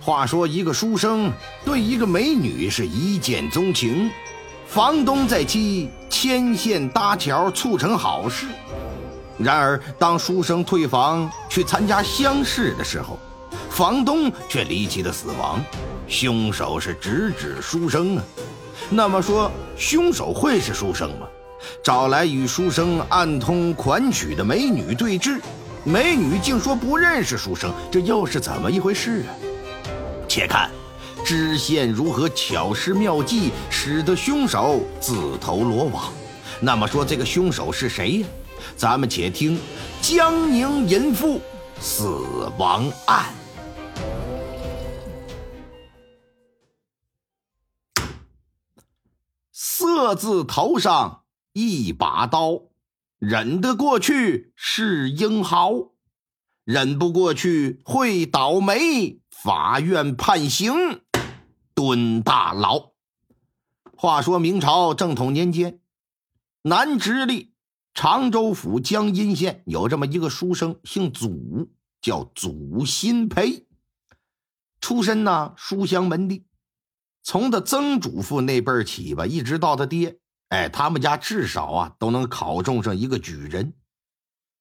话说，一个书生对一个美女是一见钟情，房东在其牵线搭桥，促成好事。然而，当书生退房去参加乡试的时候，房东却离奇的死亡，凶手是直指书生啊。那么说，凶手会是书生吗？找来与书生暗通款曲的美女对质，美女竟说不认识书生，这又是怎么一回事啊？且看知县如何巧施妙计，使得凶手自投罗网。那么说，这个凶手是谁呀？咱们且听江宁淫妇死亡案。色字头上一把刀，忍得过去是英豪，忍不过去会倒霉。法院判刑，蹲大牢。话说明朝正统年间，南直隶常州府江阴县有这么一个书生，姓祖，叫祖新培。出身呢书香门第，从他曾祖父那辈起吧，一直到他爹，哎，他们家至少啊都能考中上一个举人。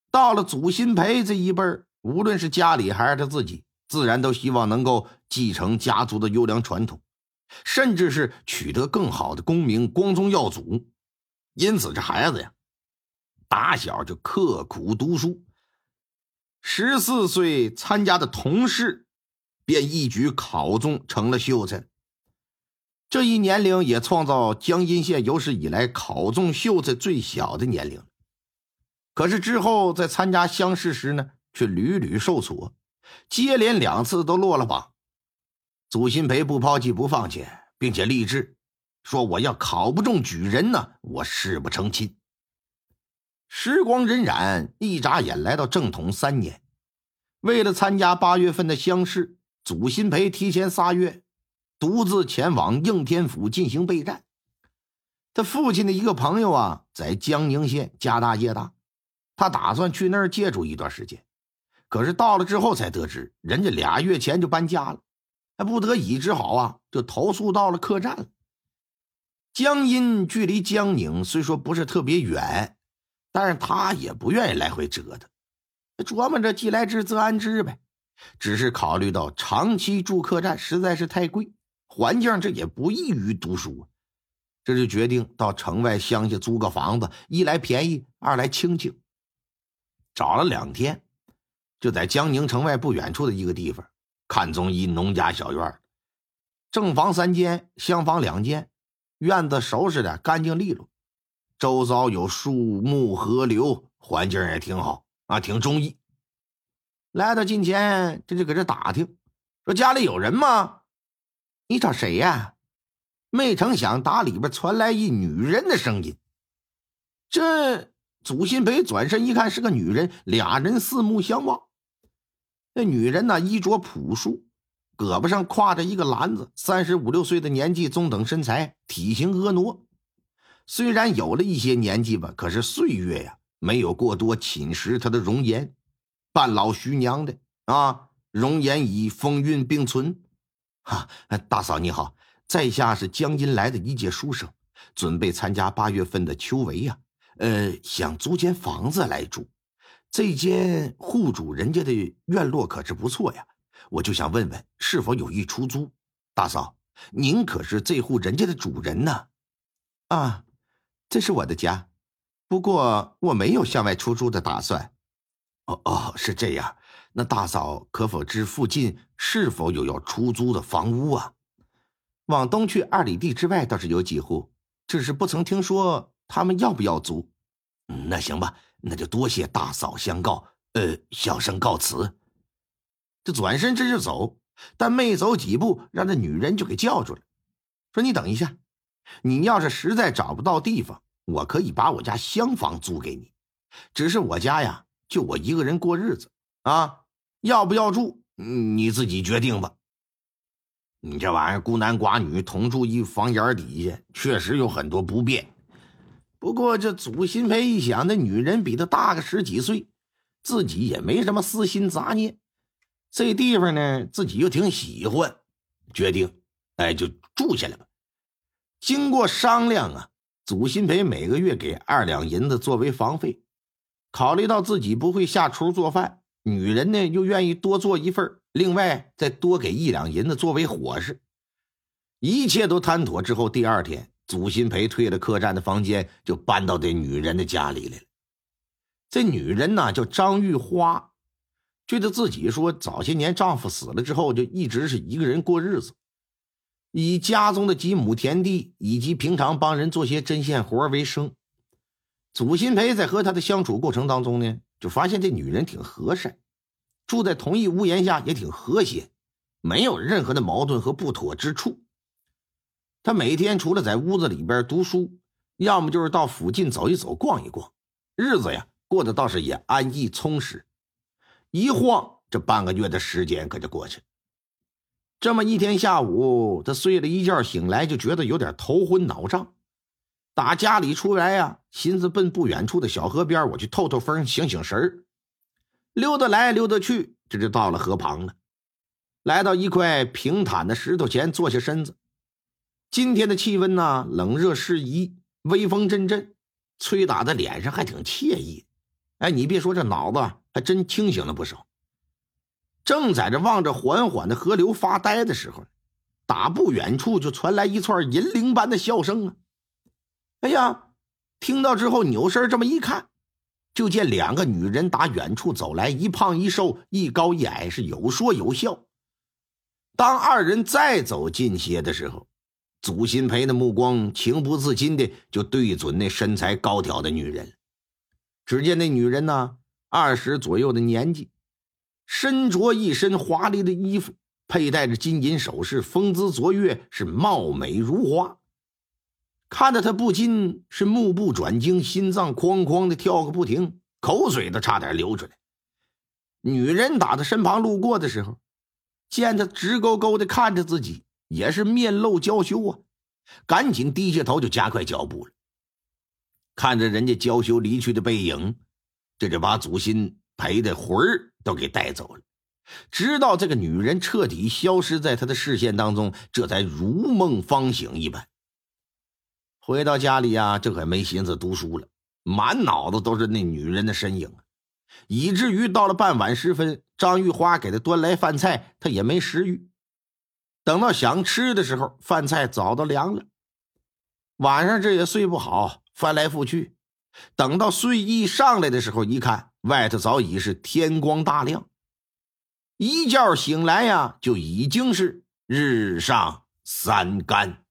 到了祖新培这一辈无论是家里还是他自己。自然都希望能够继承家族的优良传统，甚至是取得更好的功名，光宗耀祖。因此，这孩子呀，打小就刻苦读书。十四岁参加的同试，便一举考中，成了秀才。这一年龄也创造江阴县有史以来考中秀才最小的年龄。可是之后在参加乡试时呢，却屡屡受挫。接连两次都落了榜，祖新培不抛弃不放弃，并且立志说：“我要考不中举人呢，我誓不成亲。”时光荏苒，一眨眼来到正统三年。为了参加八月份的乡试，祖新培提前仨月，独自前往应天府进行备战。他父亲的一个朋友啊，在江宁县家大业大，他打算去那儿借住一段时间。可是到了之后才得知，人家俩月前就搬家了，还不得已只好啊，就投宿到了客栈了。江阴距离江宁虽说不是特别远，但是他也不愿意来回折腾，琢磨着既来之则安之呗。只是考虑到长期住客栈实在是太贵，环境这也不易于读书，这就决定到城外乡下租个房子，一来便宜，二来清静。找了两天。就在江宁城外不远处的一个地方，看中一农家小院，正房三间，厢房两间，院子收拾的干净利落，周遭有树木河流，环境也挺好啊，挺中意。来到近前，这就搁这打听，说家里有人吗？你找谁呀？没成想打里边传来一女人的声音。这祖新培转身一看，是个女人，俩人四目相望。那女人呢？衣着朴素，胳膊上挎着一个篮子，三十五六岁的年纪，中等身材，体型婀娜。虽然有了一些年纪吧，可是岁月呀，没有过多侵蚀她的容颜，半老徐娘的啊，容颜与风韵并存。哈，大嫂你好，在下是江阴来的一介书生，准备参加八月份的秋闱呀，呃，想租间房子来住。这间户主人家的院落可是不错呀，我就想问问是否有意出租。大嫂，您可是这户人家的主人呢？啊，这是我的家，不过我没有向外出租的打算。哦哦，是这样。那大嫂可否知附近是否有要出租的房屋啊？往东去二里地之外倒是有几户，只是不曾听说他们要不要租。那行吧。那就多谢大嫂相告，呃，小生告辞。这转身这就走，但没走几步，让这女人就给叫住了，说：“你等一下，你要是实在找不到地方，我可以把我家厢房租给你。只是我家呀，就我一个人过日子啊，要不要住，你自己决定吧。你这玩意儿孤男寡女同住一房檐底下，确实有很多不便。”不过这祖新培一想，那女人比他大个十几岁，自己也没什么私心杂念，这地方呢，自己又挺喜欢，决定，哎，就住下来吧。经过商量啊，祖新培每个月给二两银子作为房费。考虑到自己不会下厨做饭，女人呢又愿意多做一份，另外再多给一两银子作为伙食。一切都谈妥之后，第二天，祖新培退了客栈的房间，就搬到这女人的家里来了。这女人呢叫张玉花，据她自己说，早些年丈夫死了之后，就一直是一个人过日子，以家中的几亩田地以及平常帮人做些针线活为生。祖新培在和她的相处过程当中呢，就发现这女人挺和善，住在同一屋檐下也挺和谐，没有任何的矛盾和不妥之处。他每天除了在屋子里边读书，要么就是到附近走一走、逛一逛，日子呀过得倒是也安逸充实。一晃这半个月的时间可就过去了。这么一天下午，他睡了一觉醒来，就觉得有点头昏脑胀。打家里出来呀，寻思奔不远处的小河边，我去透透风，醒醒神儿。溜达来溜达去，这就到了河旁了。来到一块平坦的石头前，坐下身子。今天的气温呢，冷热适宜，微风阵阵，吹打在脸上还挺惬意。哎，你别说，这脑子还真清醒了不少。正在这望着缓缓的河流发呆的时候，打不远处就传来一串银铃般的笑声啊！哎呀，听到之后扭身这么一看，就见两个女人打远处走来，一胖一瘦，一高一矮，是有说有笑。当二人再走近些的时候，祖新培的目光情不自禁的就对准那身材高挑的女人。只见那女人呢，二十左右的年纪，身着一身华丽的衣服，佩戴着金银首饰，风姿卓越，是貌美如花。看得他不禁是目不转睛，心脏哐哐的跳个不停，口水都差点流出来。女人打他身旁路过的时候，见他直勾勾的看着自己，也是面露娇羞啊，赶紧低下头就加快脚步了。看着人家娇羞离去的背影，这就把祖新培的魂儿都给带走了。直到这个女人彻底消失在他的视线当中，这才如梦方醒一般。回到家里呀，这可没心思读书了，满脑子都是那女人的身影，以至于到了傍晚时分，张玉花给他端来饭菜，他也没食欲。等到想吃的时候，饭菜早都凉了。晚上这也睡不好，翻来覆去，等到睡意上来的时候，一看外头早已是天光大亮，一觉醒来呀，就已经是日上三竿。